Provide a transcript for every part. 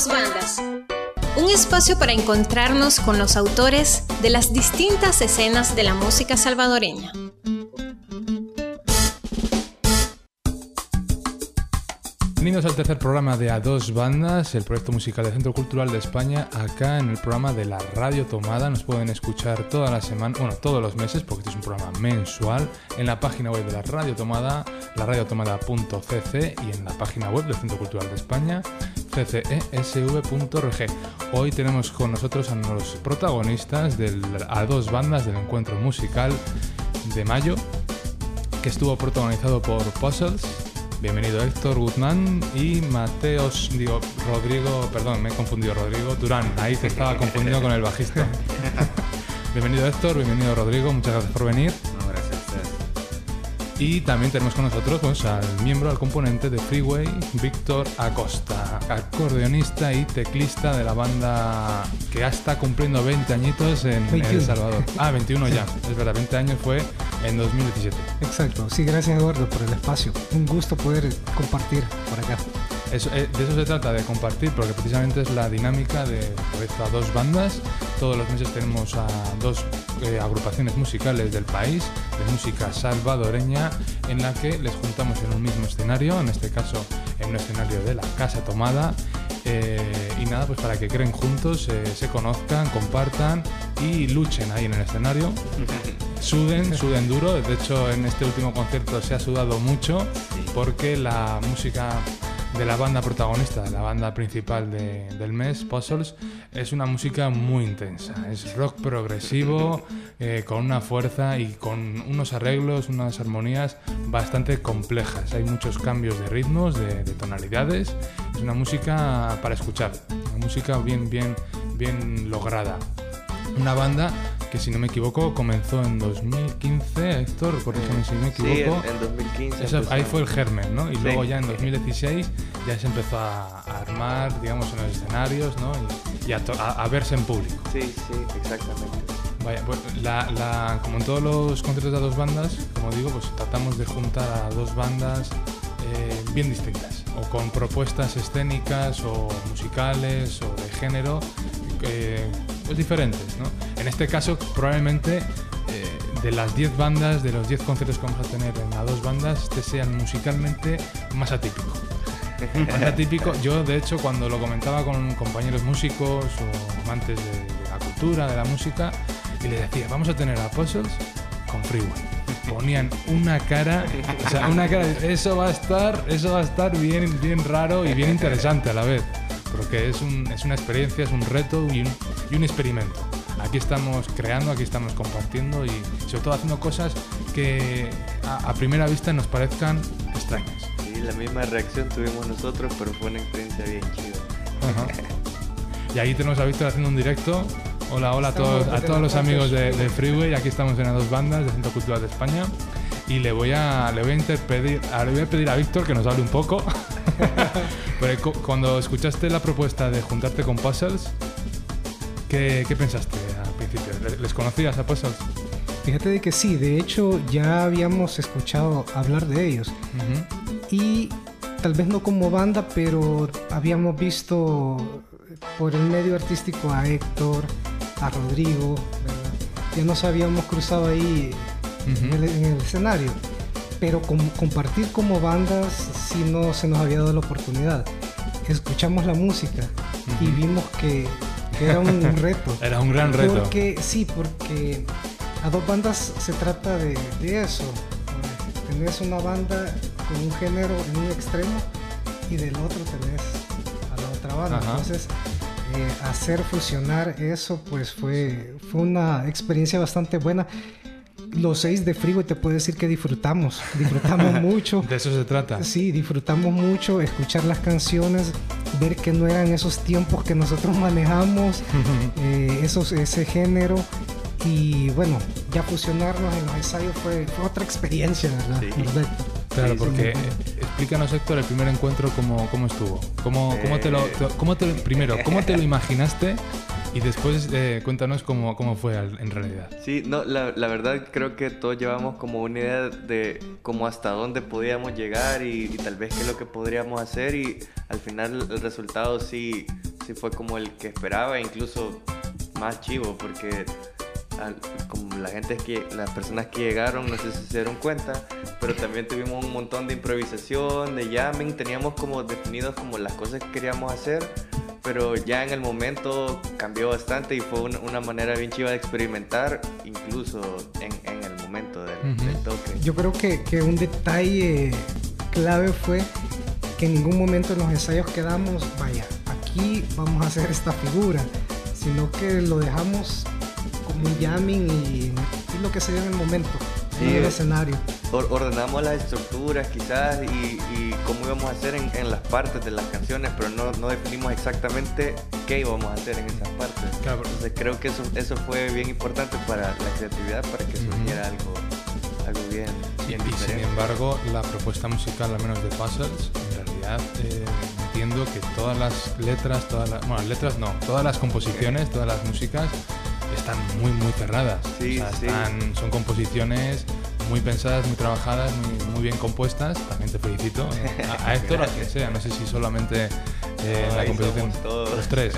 dos bandas. Un espacio para encontrarnos con los autores de las distintas escenas de la música salvadoreña. Bienvenidos al tercer programa de A Dos Bandas, el proyecto musical del Centro Cultural de España, acá en el programa de la Radio Tomada. Nos pueden escuchar toda la semana, bueno, todos los meses, porque este es un programa mensual, en la página web de la Radio Tomada, la radiotomada.cc y en la página web del Centro Cultural de España, ccesv.org. Hoy tenemos con nosotros a los protagonistas del A Dos Bandas del encuentro musical de mayo, que estuvo protagonizado por Puzzles Bienvenido Héctor Guzmán y Mateos, digo, Rodrigo, perdón, me he confundido, Rodrigo Durán, ahí te estaba confundido con el bajista. bienvenido Héctor, bienvenido Rodrigo, muchas gracias por venir. Y también tenemos con nosotros pues, al miembro, al componente de Freeway, Víctor Acosta, acordeonista y teclista de la banda que ya está cumpliendo 20 añitos en El Salvador. Ah, 21 ya, es verdad, 20 años fue en 2017. Exacto, sí, gracias Eduardo por el espacio. Un gusto poder compartir por acá. Eso, eh, de eso se trata, de compartir, porque precisamente es la dinámica de a dos bandas. Todos los meses tenemos a dos eh, agrupaciones musicales del país, de música salvadoreña, en la que les juntamos en un mismo escenario, en este caso en un escenario de la Casa Tomada. Eh, y nada, pues para que creen juntos, se conozcan, compartan y luchen ahí en el escenario. Suden, suden duro. De hecho, en este último concierto se ha sudado mucho porque la música de la banda protagonista, de la banda principal del mes, Puzzles, es una música muy intensa. Es rock progresivo, eh, con una fuerza y con unos arreglos, unas armonías bastante complejas. Hay muchos cambios de ritmos, de, tonalidades. Es una música para escuchar, una música bien, bien, bien lograda. Una banda que si no me equivoco comenzó en 2015, Héctor, corrígeme si me equivoco. Sí, en, 2015. ahí fue el germen, ¿no? Y luego ya en 2016 ya se empezó a, armar, digamos, en los escenarios, ¿no? Y, a, verse en público. Sí, sí, exactamente. Vaya, pues la, como en todos los conciertos de dos bandas, como digo, pues tratamos de juntar a dos bandas eh, bien distintas, o con propuestas escénicas o musicales o de género eh, pues diferentes. ¿no? En este caso, probablemente eh, de las 10 bandas, de los 10 conciertos que vamos a tener en las dos bandas, este sean musicalmente más atípico. Más atípico, yo de hecho cuando lo comentaba con compañeros músicos o amantes de, la cultura, de la música, y les decía, vamos a tener a Puzzles con Freeway ponían una cara, o sea, una cara, eso va a estar, eso va a estar bien, bien raro y bien interesante a la vez porque es, es una experiencia, es un reto y un, experimento. Aquí estamos creando, aquí estamos compartiendo y sobre todo haciendo cosas que a, primera vista nos parezcan extrañas. Sí, la misma reacción tuvimos nosotros, pero fue una experiencia bien chida. y ahí tenemos a Víctor haciendo un directo. Hola, hola a todos, a todos los amigos de, de, Freeway. Aquí estamos en las dos bandas de Centro Cultural de España. Y le voy a, le voy a, interpedir, le voy a pedir a Víctor que nos hable un poco Pero cuando escuchaste la propuesta de juntarte con Puzzles, ¿qué, pensaste al principio? ¿Les conocías a Puzzles? Fíjate de que sí, de hecho ya habíamos escuchado hablar de ellos. Y tal vez no como banda, pero habíamos visto por el medio artístico a Héctor, a Rodrigo, ya nos habíamos cruzado ahí en el escenario pero compartir como bandas sí no se nos había dado la oportunidad. Escuchamos la música y vimos que, era un reto. era un gran reto. Porque, sí, porque a dos bandas se trata de, eso. Tenés una banda con un género en un extremo y del otro tenés a la otra banda. Entonces, eh, hacer fusionar eso pues fue, fue una experiencia bastante buena los seis de Frigo te puedo decir que disfrutamos, disfrutamos mucho. De eso se trata. Sí, disfrutamos mucho, escuchar las canciones, ver que no eran esos tiempos que nosotros manejamos, eh, esos, ese género. Y bueno, ya fusionarnos en los ensayos fue, otra experiencia, ¿verdad? Sí. Claro, porque explícanos Héctor el primer encuentro cómo, cómo estuvo. ¿Cómo, cómo te lo, eh. cómo te, primero, ¿cómo te lo imaginaste y después eh, cuéntanos cómo, cómo, fue en realidad. Sí, no, la, la, verdad creo que todos llevamos como una idea de cómo hasta dónde podíamos llegar y, tal vez qué es lo que podríamos hacer y al final el resultado sí sí fue como el que esperaba, incluso más chivo, porque como la gente que las personas que llegaron no sé si se dieron cuenta pero también tuvimos un montón de improvisación de jamming teníamos como definidos como las cosas que queríamos hacer pero ya en el momento cambió bastante y fue una, manera bien chiva de experimentar incluso en, en el momento del, toque. Yo creo que, que un detalle clave fue que en ningún momento en los ensayos quedamos vaya aquí vamos a hacer esta figura sino que lo dejamos un jamming y, lo que se dio en el momento, en el escenario. ordenamos las estructuras quizás y, cómo íbamos a hacer en, las partes de las canciones, pero no, no, definimos exactamente qué íbamos a hacer en esas partes. Entonces creo que eso, eso fue bien importante para la creatividad, para que surgiera algo, algo bien. y sin embargo, la propuesta musical, al menos de Puzzles, en realidad eh, entiendo que todas las letras, todas las, bueno, letras no, todas las composiciones, todas las músicas están muy, muy cerradas. Son composiciones muy pensadas, muy trabajadas, muy, bien compuestas. También te felicito. A, Héctor, a quien sea. No sé si solamente eh, la composición. Los tres.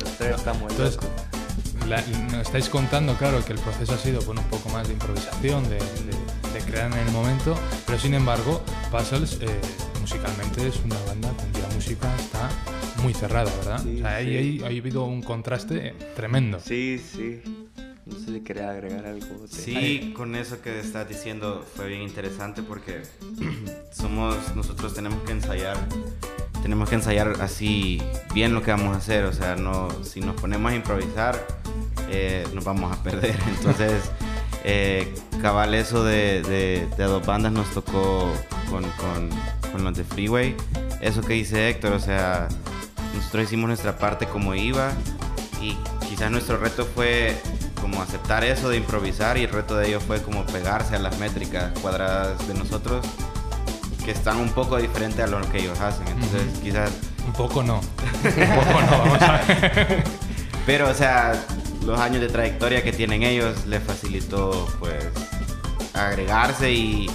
Los tres estamos Entonces, nos estáis contando, claro, que el proceso ha sido con un poco más de improvisación, de, crear en el momento, pero sin embargo, Puzzles eh, musicalmente es una banda cuya música está muy cerrada, ¿verdad? o sea, ahí, ha habido un contraste tremendo. Sí, sí. No sé si quería agregar algo. Sí, con eso que estás diciendo fue bien interesante porque somos, nosotros tenemos que ensayar, tenemos que ensayar así bien lo que vamos a hacer, o sea, no, si nos ponemos a improvisar, eh, nos vamos a perder. Entonces, eh, cabal eso de, de, de, dos bandas nos tocó con, con, con los de Freeway. Eso que dice Héctor, o sea, nosotros hicimos nuestra parte como iba y quizás nuestro reto fue como aceptar eso de improvisar y el reto de ellos fue como pegarse a las métricas cuadradas de nosotros que están un poco diferentes a lo que ellos hacen. Entonces, quizás... Un poco no. un poco no, vamos a ver. Pero, o sea, los años de trayectoria que tienen ellos les facilitó, pues, agregarse y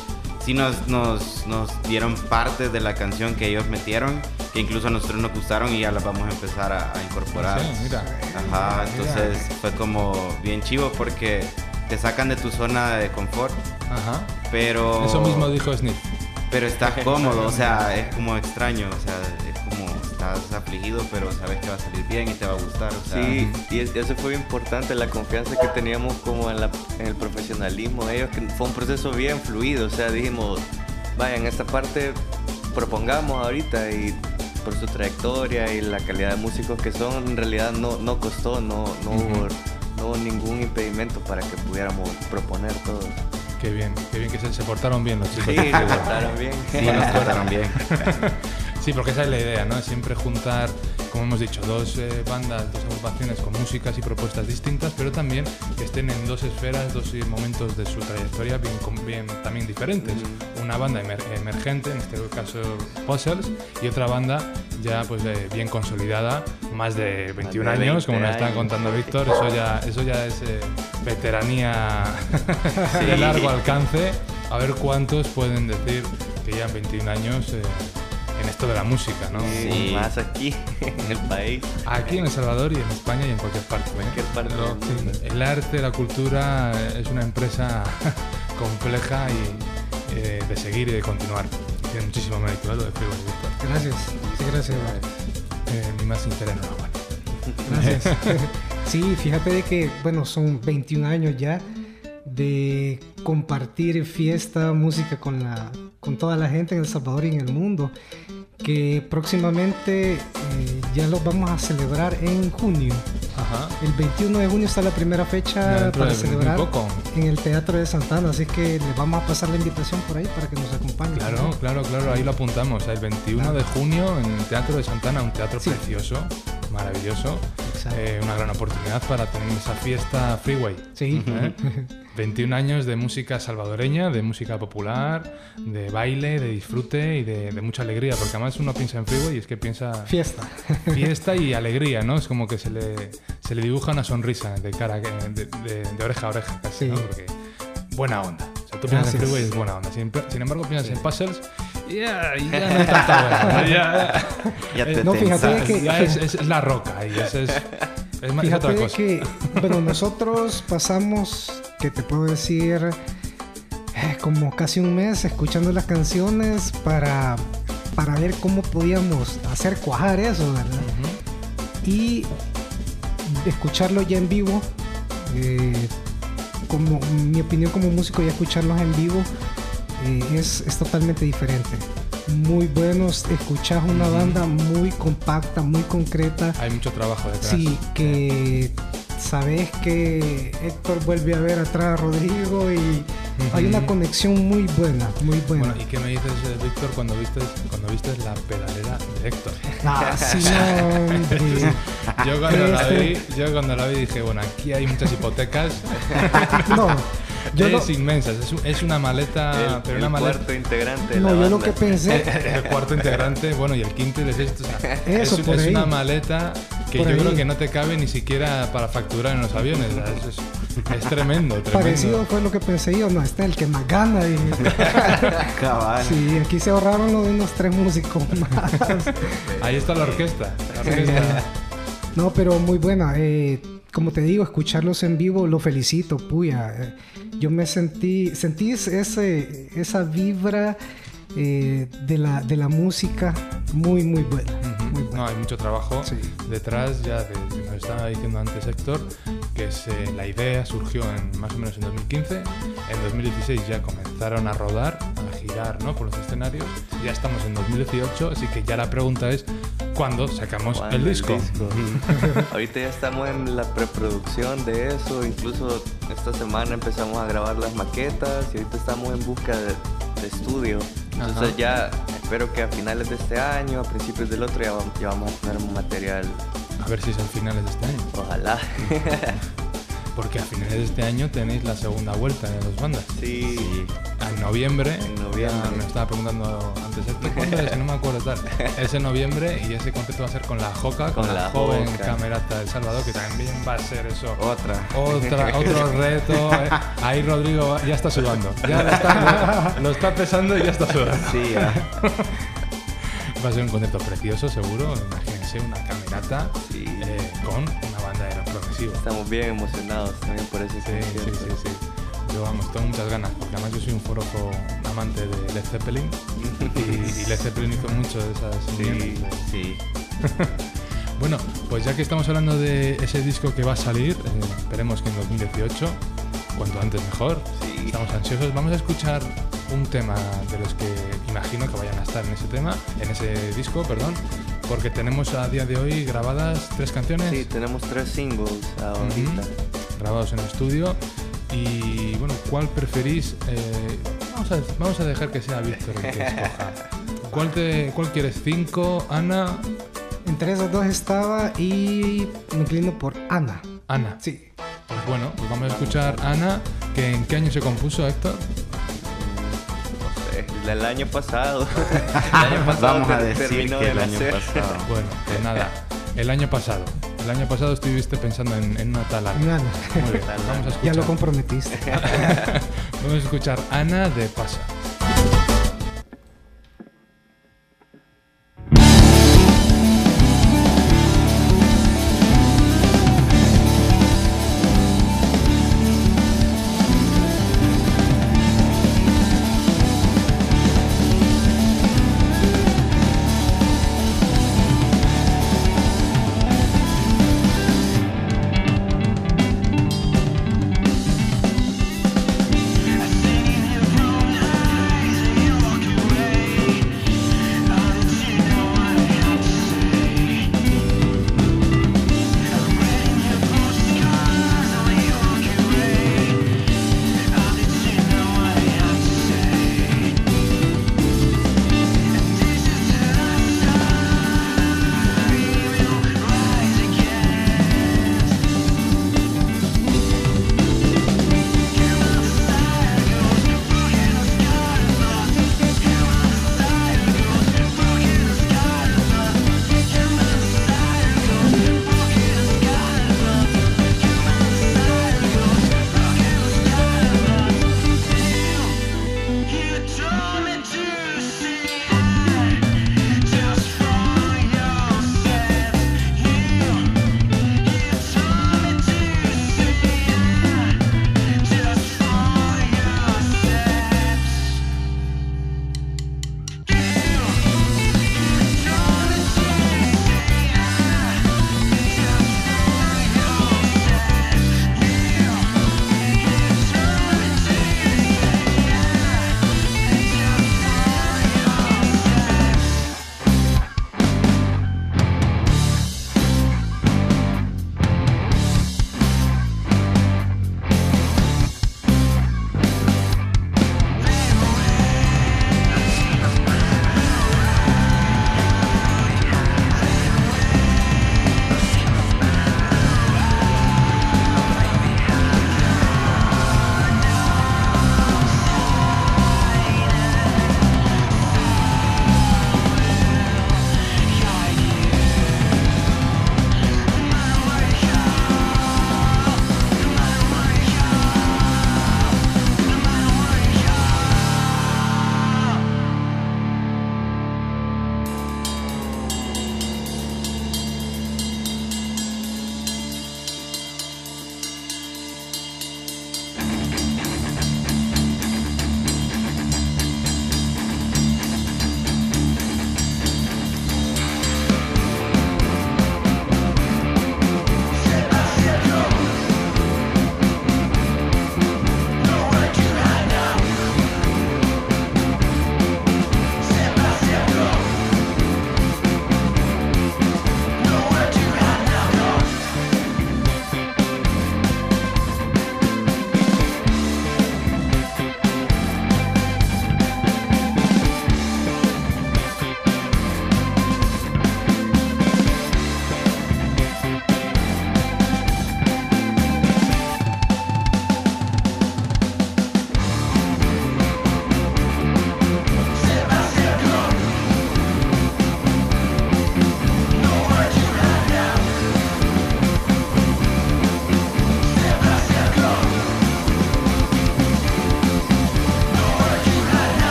sí nos, nos, nos dieron parte de la canción que ellos metieron que incluso a nosotros nos gustaron y ya las vamos a empezar a, incorporar. Sí, mira. Ajá, entonces fue como bien chivo porque te sacan de tu zona de confort. Ajá. Pero. Eso mismo dijo Sniff. Pero estás cómodo, o sea, es como extraño, o sea, es como estás afligido, pero sabes que va a salir bien y te va a gustar. O sea. Sí, y eso fue importante, la confianza que teníamos como en, la, en el profesionalismo de ellos, que fue un proceso bien fluido, o sea, dijimos, vaya, en esta parte propongamos ahorita y por su trayectoria y la calidad de músicos que son, en realidad no, no costó, no, no, hubo, no hubo ningún impedimento para que pudiéramos proponer todo. Qué bien, qué bien que se, portaron bien los chicos. Sí, se portaron bien. Sí, nos portaron bien. sí, porque esa es la idea, ¿no? Siempre juntar como hemos dicho, dos eh, bandas, dos agrupaciones con músicas y propuestas distintas, pero también que estén en dos esferas, dos momentos de su trayectoria bien, bien también diferentes. Una banda emergente, en este caso Puzzles, y otra banda ya pues bien consolidada, más de 21 años, como nos están contando Víctor, eso ya, eso ya es eh, veteranía de largo alcance. A ver cuántos pueden decir que ya en 21 años eh, en esto de la música, ¿no? Sí, más aquí, en el país. Aquí en El Salvador y en España y en cualquier parte. Cualquier parte el arte, la cultura es una empresa compleja y eh, de seguir y de continuar. Tiene muchísimo mérito ¿eh? lo de Freeway Víctor. Gracias, sí, gracias. Eh, mi más sincera enhorabuena. Gracias. sí, fíjate de que, bueno, son 21 años ya de compartir fiesta, música con, la, con toda la gente en El Salvador y en el mundo, que próximamente eh, ya lo vamos a celebrar en junio. El 21 de junio está la primera fecha para celebrar en el Teatro de Santana, así que le vamos a pasar la invitación por ahí para que nos acompañe. Claro, claro, claro, ahí lo apuntamos. El 21 de junio en el Teatro de Santana, un teatro precioso, maravilloso. Eh, una gran oportunidad para tener esa fiesta freeway. Sí. 21 ¿Eh? años de música salvadoreña, de música popular, de baile, de disfrute y de, mucha alegría, porque además uno piensa en freeway y es que piensa... Fiesta. Fiesta y alegría, ¿no? Es como que se le, se le dibuja una sonrisa de cara, de, de, oreja a oreja casi, ¿no? Porque buena onda. O sea, tú piensas en freeway y es buena onda. Sin, embargo, piensas en puzzles ya, ya no es tanta buena. Ya, Ya te No, fíjate que- ya es, es la roca y es, es, es más- es otra Fíjate cosa. que, bueno, nosotros pasamos, que te puedo decir, eh, como casi un mes escuchando las canciones para, para ver cómo podíamos hacer cuajar eso, ¿verdad? Y escucharlo ya en vivo, eh, como mi opinión como músico, ya escucharlos en vivo eh, es, es totalmente diferente. Muy buenos, escuchas una banda muy compacta, muy concreta. Hay mucho trabajo detrás. Sí, que sabes que Héctor vuelve a ver atrás a Rodrigo y hay una conexión muy buena, muy buena. Bueno, ¿y qué me dices, eh, Víctor, cuando viste, cuando viste la pedalera de Héctor? Ah, sí, no, hombre. Yo cuando, la Este- vi, yo cuando la vi dije, bueno, aquí hay muchas hipotecas. No, yo es lo, inmensa, es, un- es una maleta, el, pero el una maleta. cuarto integrante de no, la yo lo que pensé, El cuarto integrante, bueno, y el quinto y el sexto. o sea, Eso, es, por es ahí. una maleta que Por yo creo que no te cabe ni siquiera para facturar en los aviones. es, tremendo, tremendo. parecido fue lo que pensé yo, no, este es el que más gana. Cabal. Sí, aquí se ahorraron lo de unos tres músicos más. Ahí está la orquesta. La orquesta. No, pero muy buena. eh, como te digo, escucharlos en vivo, lo felicito, puya. Eh, yo me sentí, sentí ese, esa vibra eh, de, la, de la música muy, muy buena. Ujú. Muy buena. No, hay mucho trabajo Sí. detrás ya de, nos estaba diciendo antes Héctor, que es, eh, la idea surgió en, más o menos en 2015, en 2016 ya comenzaron a rodar, a girar ¿no? por los escenarios, ya estamos en 2018, así que ya la pregunta es, ¿cuándo sacamos ¿Cuándo el disco? Ahorita ya estamos en la preproducción de eso, incluso esta semana empezamos a grabar las maquetas y ahorita estamos en busca de, de estudio. Entonces Ajá. ya espero que a finales de este año, a principios del otro, ya vamos, ya vamos a tener un material, A ver si es a finales de este año, ojalá. porque a finales de este año tenéis la segunda vuelta de dos bandas. sí, noviembre, En noviembre. Ya me estaba preguntando antes, Héctor, ¿cuándo es? No me acuerdo tal. Es en noviembre y ese concierto va a ser con la Joca, con, Con la, la joven Joca. camerata del Salvador, que también va a ser eso. Otra. Otra, otro reto. eh. Ahí Rodrigo ya está sudando. Ya lo está, lo está pesando y ya está sudando. Sí, ya. Va a ser un concierto precioso, seguro. Imagínense una camerata Sí. eh, con una banda de rock progresivo. estamos bien emocionados también por ese Sí, sí, sí, sí. Yo vamos, tengo muchas ganas, porque además yo soy un forofo amante de Led Zeppelin y, y Led Zeppelin hizo mucho de esas Sí, Sí. Bueno, pues ya que estamos hablando de ese disco que va a salir, eh, esperemos que en 2018, cuanto antes mejor, Sí. estamos ansiosos, vamos a escuchar un tema de los que imagino que vayan a estar en ese tema, en ese disco, perdón, porque tenemos a día de hoy grabadas tres canciones. Sí, tenemos tres singles ahorita. Grabados en estudio. Y bueno, ¿cuál preferís? Eh, vamos, a, vamos a dejar que sea Víctor el que escoja. ¿Cuál, te, ¿Cuál quieres? ¿Cinco? ¿Ana? Entre esos dos estaba y me inclino por Ana. Ana. Sí. Pues bueno, pues vamos a escuchar Ana, que ¿en qué año se compuso, Héctor? No sé, el año pasado. el año pasado Vamos a decir terminó que el año pasado. Bueno, pues nada, el año pasado. El año pasado estuviste pensando en, en una tal Ana. Ana. Muy bien, vamos a Ya escuchar. lo comprometiste. Vamos a escuchar Ana de Pasa.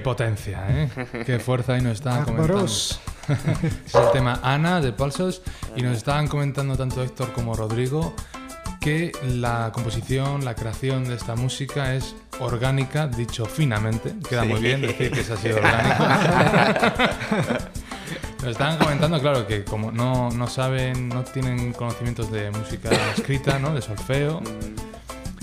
Qué potencia, ¿eh? Qué fuerza y nos estaban comentando. Es el tema Ana de Pulsos y nos estaban comentando tanto Héctor como Rodrigo que la composición, la creación de esta música es orgánica, dicho finamente. Queda muy bien decir que se ha sido orgánico. Nos estaban comentando, claro, que como no, no saben, no tienen conocimientos de música escrita, ¿no? De solfeo.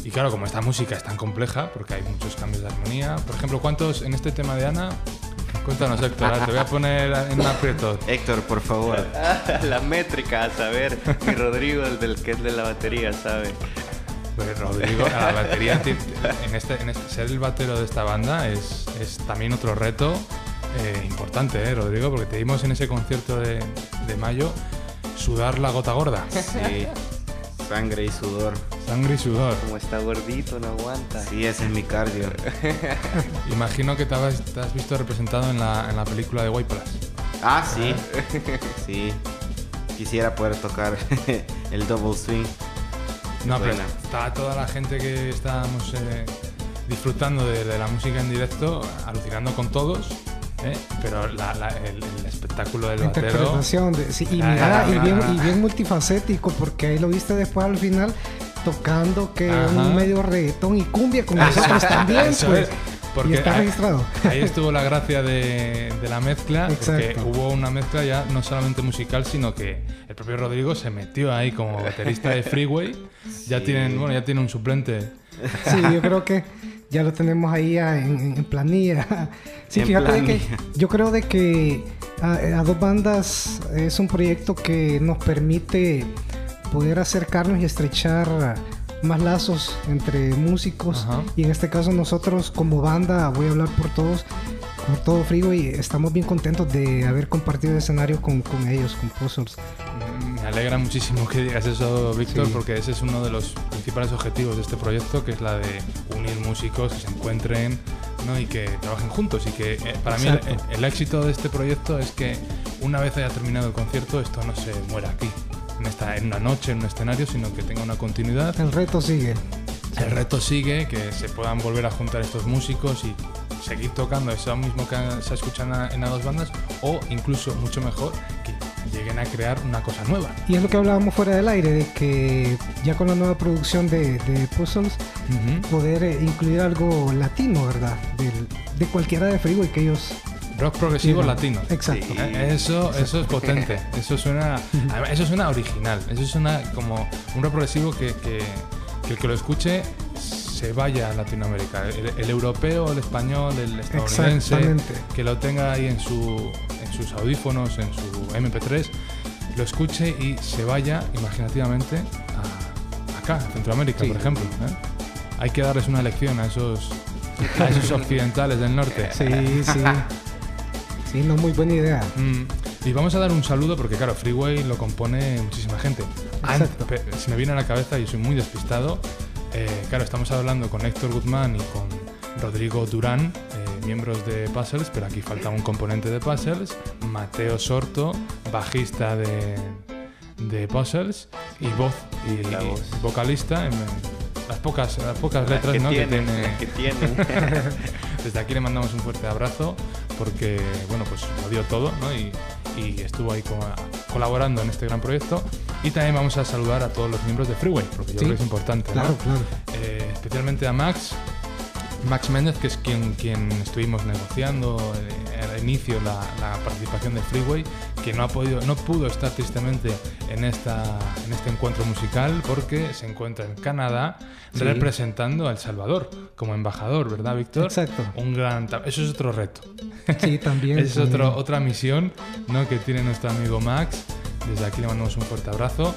Y claro, como esta música es tan compleja, porque hay muchos cambios de armonía. Por ejemplo, ¿cuántos en este tema de Ana? Cuéntanos, Héctor, ahora te voy a poner en aprieto. Héctor, por favor. la métrica, a saber. Mi Rodrigo, el del que es de la batería, sabe. Pues Rodrigo, a la batería, en este, en este- ser el batero de esta banda es, es también otro reto eh, importante, ¿eh, Rodrigo? Porque te dimos en ese concierto de, de mayo sudar la gota gorda. Sí. Sangre y sudor. Sangre y sudor. Como está gordito, no aguanta. Sí, ese es mi cardio. Imagino que te has, te has visto representado en la, en la película de White Plus. Ah, sí. Sí. Quisiera poder tocar el double swing. No, pero está toda la gente que estábamos eh, disfrutando de, de la música en directo, alucinando con todos, ¿eh? pero la- la- el, el espectáculo del La batero... interpretación. de- sí, y, Ah, mira, ah, y, bien, ah. y bien multifacético, porque ahí lo viste después al final tocando que Ajá. un medio reggaetón y cumbia con nosotros también, Eso pues. es, porque y está ahí- registrado. Ahí estuvo la gracia de, de la mezcla, porque Exacto. hubo una mezcla ya no solamente musical, sino que el propio Rodrigo se metió ahí como baterista de Freeway. Ya tienen, bueno, ya tiene un suplente. Sí, yo creo que ya lo tenemos ahí en, planilla. Sí, En fíjate de que yo creo de que a, a dos bandas es un proyecto que nos permite poder acercarnos y estrechar más lazos entre músicos Ajá. y en este caso nosotros como banda voy a hablar por todos por todo Frigo y estamos bien contentos de haber compartido el escenario con, con ellos con Puzzles Me alegra muchísimo que digas eso, Víctor, Sí. porque ese es uno de los principales objetivos de este proyecto, que es la de unir músicos que se encuentren ¿no? y que trabajen juntos. Y que eh, para mí el éxito de este proyecto es que una vez haya terminado el concierto, esto no se muera aquí, en, esta, en una noche, en un escenario, sino que tenga una continuidad. el reto sigue El reto sigue, que se puedan volver a juntar estos músicos y seguir tocando eso mismo que se escucha en las dos bandas, o incluso mucho mejor, que lleguen a crear una cosa nueva. y es lo que hablábamos fuera del aire de que ya con la nueva producción de, de Puzzles poder eh, incluir algo latino, ¿verdad? Del- de cualquiera de Freeway que ellos... Rock progresivo Sí, latino. Exacto. Eh, Eso, eso es potente, eso suena, eso suena original, eso suena como un rock progresivo que, que- que el que lo escuche se vaya a Latinoamérica. El, el europeo, el español, el estadounidense, que lo tenga ahí en, su, en sus audífonos, en su MP3, lo escuche y se vaya imaginativamente a, acá, a Centroamérica, Sí. por ejemplo. ¿eh? Hay que darles una lección a esos, a esos occidentales del norte. Sí, sí. Sí, no, muy buena idea. Mm, y vamos a dar un saludo porque, claro, Freeway lo compone muchísima gente. Exacto. Me viene a la cabeza y soy muy despistado. Eh, claro, estamos hablando con Héctor Guzmán y con Rodrigo Durán, eh, miembros de Puzzles, pero aquí falta un componente de Puzzles. Mateo Sorto, bajista de, de Puzzles y voz y, La voz. y vocalista. en- las pocas, las pocas letras que ¿no? que tienen, tiene que desde aquí le mandamos un fuerte abrazo porque, bueno, pues lo dio todo, ¿no? Y, y estuvo ahí co- colaborando en este gran proyecto. Y también vamos a saludar a todos los miembros de Freeway, porque yo Sí, creo que es importante, ¿no? Claro, claro. Eh, especialmente a Max, Max Méndez, que es quien, quien estuvimos negociando eh, al inicio la, la participación de Freeway, que no, ha podido, no pudo estar tristemente en, esta, en este encuentro musical porque se encuentra en Canadá Sí. representando a El Salvador como embajador, ¿verdad, Víctor? Exacto. Un gran, eso es otro reto. Sí, también. es también. otro, otra misión ¿no? que tiene nuestro amigo Max. Desde aquí le mandamos un fuerte abrazo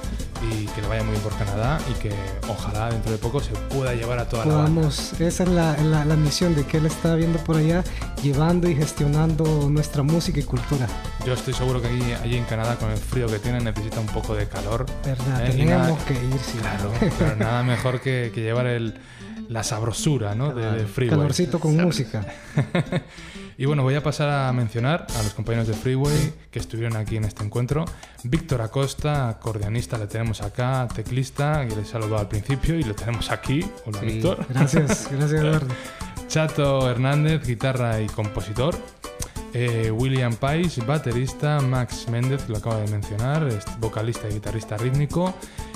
y que le vaya muy bien por Canadá y que ojalá dentro de poco se pueda llevar a toda la banda. Podamos, esa es la, la- la misión de que él está viendo por allá, llevando y gestionando nuestra música y cultura. Yo estoy seguro que allí, allí en Canadá, con el frío que tiene, necesita un poco de calor. ¿Verdad? ¿eh? Tenemos nada- que ir, sí. Claro, pero nada mejor que, que llevar el, la sabrosura ¿no? de, de Freeway. Calorcito con música. Y bueno, voy a pasar a mencionar a los compañeros de Freeway que estuvieron aquí en este encuentro. Víctor Acosta, acordeonista, le tenemos acá, teclista, que le saludó al principio y lo tenemos aquí. Hola, Sí, Víctor. Gracias, gracias Eduardo. Chato Hernández, guitarra y compositor. Eh, William Pais, baterista. Max Méndez, lo acabo de mencionar, es vocalista y guitarrista rítmico.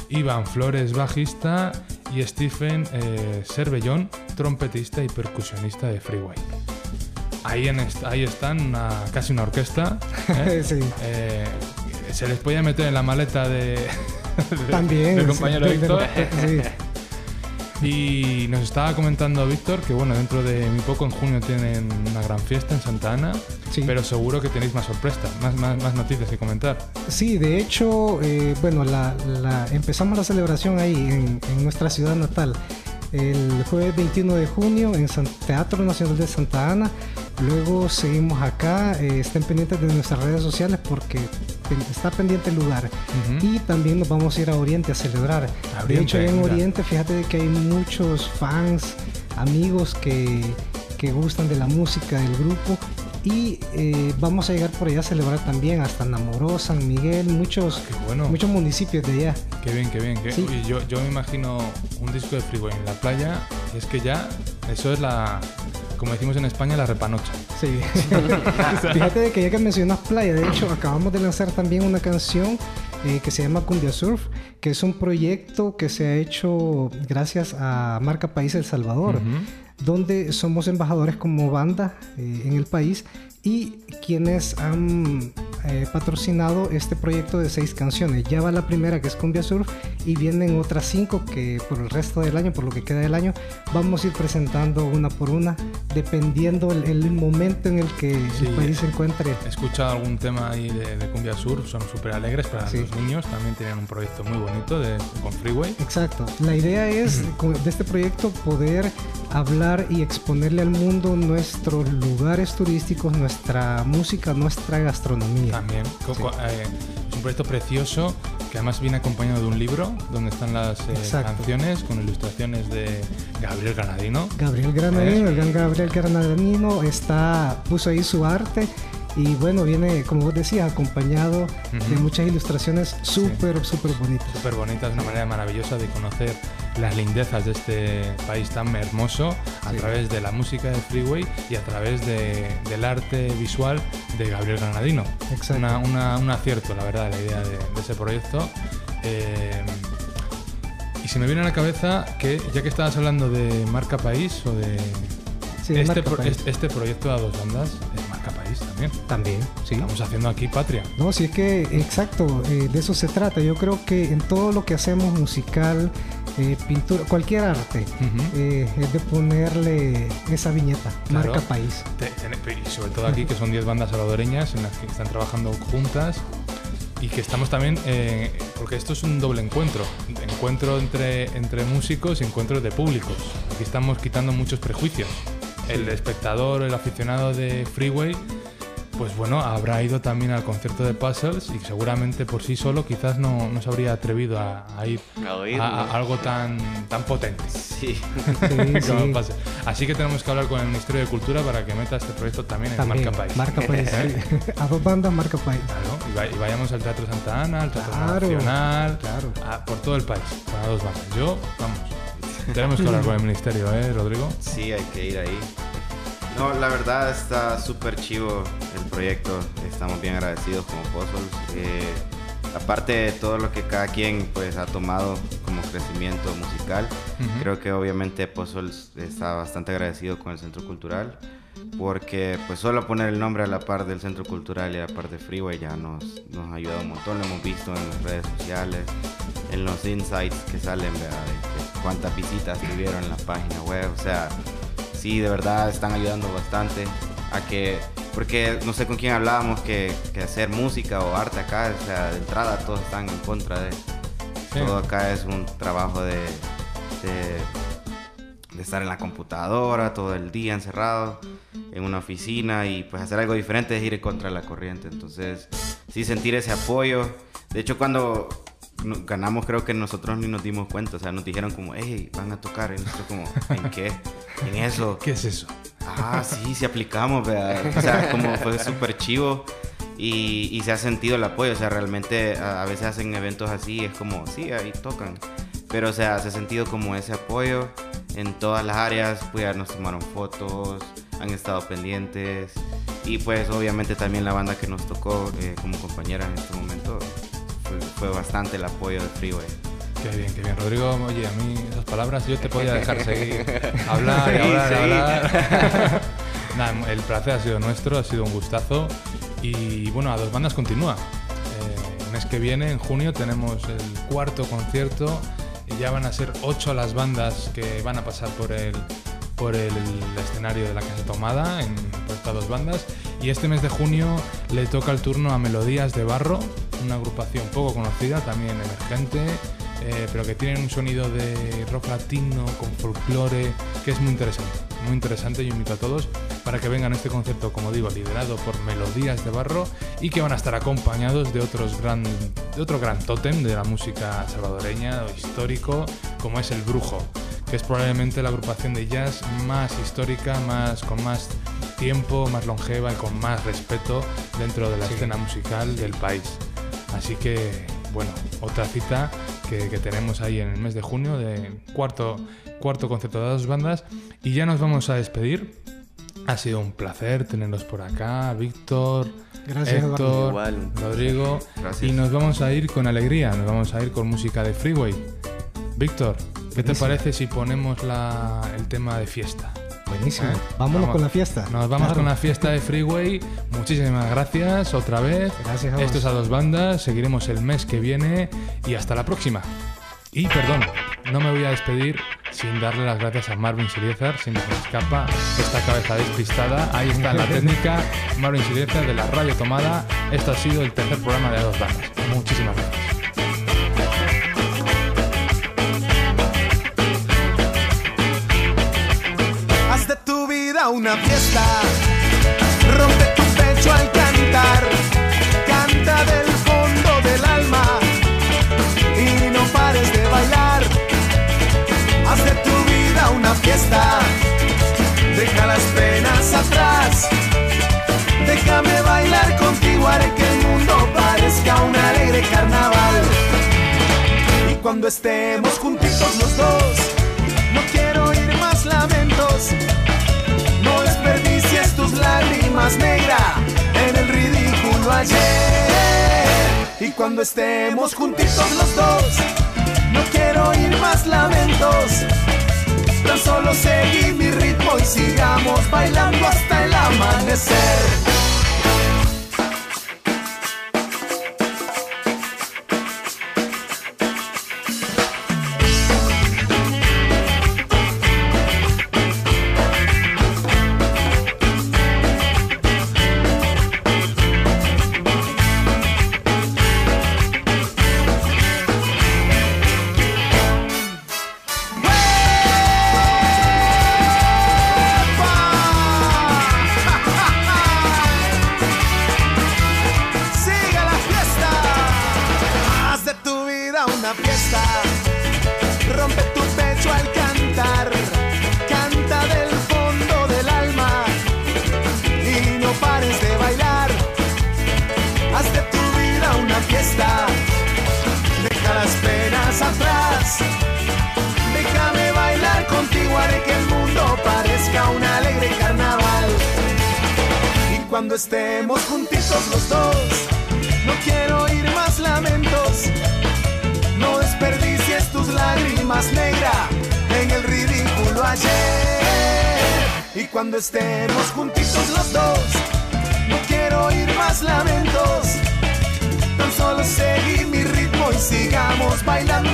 Iván Flores, bajista. Y Stephen eh, Cervellón, trompetista y percusionista de Freeway. Ahí, en est- ahí están, una- casi una orquesta. ¿eh? Sí. Eh, se les podía meter en la maleta de, de- También. del sí, compañero de- Víctor. sí. Y nos estaba comentando Víctor que bueno, dentro de muy poco en junio tienen una gran fiesta en Santa Ana, Sí. pero seguro que tenéis más sorpresas, más, más, más noticias que comentar. Sí, de hecho, eh, bueno, la, la- empezamos la celebración ahí en, en nuestra ciudad natal. El jueves 21 de junio en San- Teatro Nacional de Santa Ana. Luego seguimos acá. eh, estén pendientes de nuestras redes sociales porque está pendiente el lugar. Y también nos vamos a ir a Oriente a celebrar. A de hecho, en. Oriente, fíjate que hay muchos fans, amigos que, que gustan de la música del grupo. Y eh, vamos a llegar por allá a celebrar también hasta Namoró, San Miguel, muchos, bueno. muchos municipios de allá. Qué bien, qué bien. qué- Sí. Uy, yo, yo me imagino un disco de Freeway en la playa, y es que ya, eso es la, como decimos en España, la repanocha. Sí. Fíjate de que ya que mencionas playa, de hecho acabamos de lanzar también una canción eh, que se llama Cumbia Surf, que es un proyecto que se ha hecho gracias a Marca País El Salvador, donde somos embajadores como banda eh, en el país y quienes han eh, patrocinado este proyecto de seis canciones. Ya va la primera que es Cumbia Surf y vienen otras cinco que por el resto del año, por lo que queda del año, vamos a ir presentando una por una, dependiendo el, el momento en el que Sí. el país se encuentre. He escuchado algún tema ahí de, de Cumbia Sur, son súper alegres para Sí. los niños, también tienen un proyecto muy bonito de, con Freeway. Exacto. La idea es de este proyecto poder hablar y exponerle al mundo nuestros lugares turísticos, nuestra música, nuestra gastronomía. También. Eh, un proyecto precioso que además viene acompañado de un libro donde están las eh, canciones con ilustraciones de Gabriel Granadino. Gabriel Granadino, el gran Gabriel Granadino está, puso ahí su arte y bueno, viene, como vos decías, acompañado de muchas ilustraciones súper, súper bonitas. Súper bonita, es una manera maravillosa de conocer las lindezas de este país tan hermoso a Sí. través de la música de Freeway y a través de- del arte visual de Gabriel Granadino. Exacto. Una- una- un acierto, la verdad, la idea de, de ese proyecto. Eh, y se me viene a la cabeza que, ya que estabas hablando de marca país o de. Sí, este, pro- País. este, proyecto a dos bandas es marca país también. También, sí. Estamos haciendo aquí patria. No, sí es que, exacto, eh, de eso se trata. Yo creo que en todo lo que hacemos, musical, eh, pintura, cualquier arte, eh, es de ponerle esa viñeta, Claro. marca país. Te- te- y sobre todo aquí, que son 10 bandas salvadoreñas en las que están trabajando juntas y que estamos también, eh, porque esto es un doble encuentro, encuentro entre, entre músicos y encuentro de públicos. Aquí estamos quitando muchos prejuicios. El espectador, el aficionado de Freeway, pues bueno, habrá ido también al concierto de Puzzles y seguramente por sí solo quizás no, no se habría atrevido a, a ir A oírlo. a, a algo tan, tan potente. Sí. Sí, sí. pase. Así que tenemos que hablar con el Ministerio de Cultura para que meta este proyecto también en Marca País. Marca país. sí. A dos bandas, marca país. Claro, y, va- y vayamos al Teatro Santa Ana, al Teatro Claro, Nacional, claro. a- por todo el país, para dos bandas. Yo, vamos, tenemos que hablar con el Ministerio, ¿eh, Rodrigo? Sí, hay que ir ahí. No, la verdad está súper chivo el proyecto. Estamos bien agradecidos como Puzzles. Eh, aparte de todo lo que cada quien pues ha tomado como crecimiento musical, Ujú. creo que obviamente Puzzles está bastante agradecido con el Centro Cultural. Porque pues solo poner el nombre a la par del Centro Cultural y a la par de Freeway ya nos, nos ha ayudado un montón. Lo hemos visto en las redes sociales, en los insights que salen, ¿verdad? De- de cuántas visitas tuvieron en la página web. O sea, sí, de verdad están ayudando bastante a que, porque no sé con quién hablábamos, que, que hacer música o arte acá, o sea, de entrada todos están en contra de... Sí. Todo acá es un trabajo de, de, de estar en la computadora todo el día encerrado en una oficina y pues hacer algo diferente es ir contra la corriente. Entonces, sí sentir ese apoyo. De hecho, cuando no- ganamos creo que nosotros ni nos dimos cuenta. O sea, nos dijeron como, hey, van a tocar. Y nosotros como, ¿en qué? En eso. ¿Qué es eso? Ah, sí, sí aplicamos, ¿verdad? O sea, como fue súper chivo y, y se ha sentido el apoyo. O sea, realmente a, a veces hacen eventos así, es como, sí, ahí tocan. Pero, o sea, se ha sentido como ese apoyo en todas las áreas, pues ya nos tomaron fotos, han estado pendientes y pues obviamente también la banda que nos tocó eh, como compañera en este momento fue, bastante el apoyo de Freeway. Qué bien, qué bien. Rodrigo, oye, a mí esas palabras yo te podía dejar seguir. Hablar y hablar y hablar. Nada, el placer ha sido nuestro, ha sido un gustazo. Y bueno, a dos bandas continúa. Eh, el mes que viene, en junio, tenemos el cuarto concierto. Y ya van a ser ocho las bandas que van a pasar por el, por el escenario de la Casa Tomada, en, por estas dos bandas. Y este mes de junio le toca el turno a Melodías de Barro, una agrupación poco conocida, también emergente, eh, pero que tienen un sonido de rock latino con folclore que es muy interesante. Muy interesante, yo invito a todos para que vengan a este concierto, como digo, liderado por Melodías de Barro y que van a estar acompañados de, otros gran, de otro gran tótem de la música salvadoreña o histórico, como es El Brujo, que es probablemente la agrupación de jazz más histórica, más, con más tiempo, más longeva y con más respeto dentro de la escena musical del país. Así que, bueno, otra cita que, que, tenemos ahí en el mes de junio de cuarto, cuarto concierto de dos bandas. Y ya nos vamos a despedir. Ha sido un placer tenerlos por acá, Víctor, Gracias, Héctor, Igual. Rodrigo. Gracias. Y nos vamos a ir con alegría, nos vamos a ir con música de Freeway. Víctor, ¿qué te parece si ponemos la, el tema de fiesta? Buenísimo. ¿Eh? Vámonos Vamos. con la fiesta. Nos vamos Claro. con la fiesta de Freeway. Muchísimas gracias otra vez. Gracias a vos. Esto es a dos bandas. Seguiremos el mes que viene y hasta la próxima. Y perdón, no me voy a despedir sin darle las gracias a Marvin Siliezar, sin que se me escapa esta cabeza despistada. Ahí está la técnica, Marvin Siliezar de la Radio Tomada. Esto ha sido el tercer programa de a dos bandas. Muchísimas gracias. Una fiesta. Rompe tu pecho al cantar. Canta del fondo del alma. Y no pares de bailar. Haz de tu vida una fiesta. Deja las penas atrás. Déjame bailar contigo, haré que el mundo parezca un alegre carnaval. Y cuando estemos juntitos los dos, no quiero oír más lamentos. En el ridículo ayer. Y cuando estemos juntitos los dos, no quiero oír más lamentos. Tan solo seguí mi ritmo y sigamos bailando hasta el amanecer. Sigamos bailando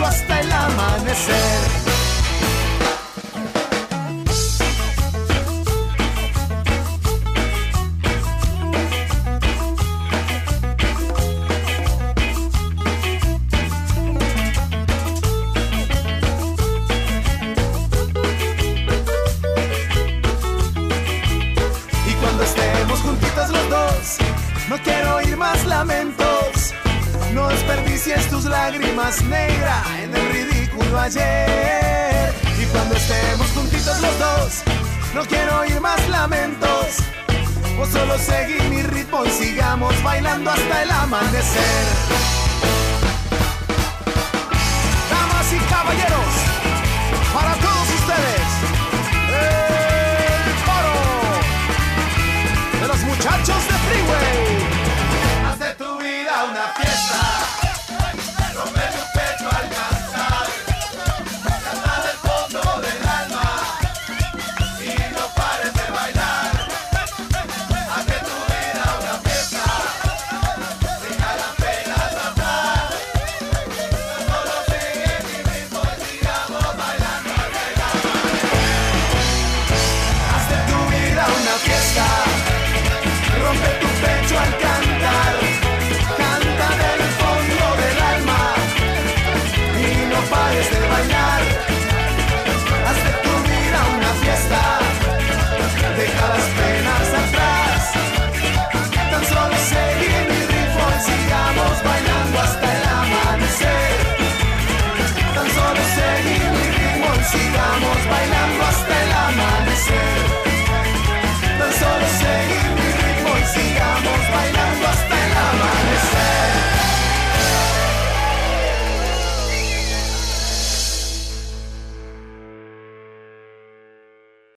O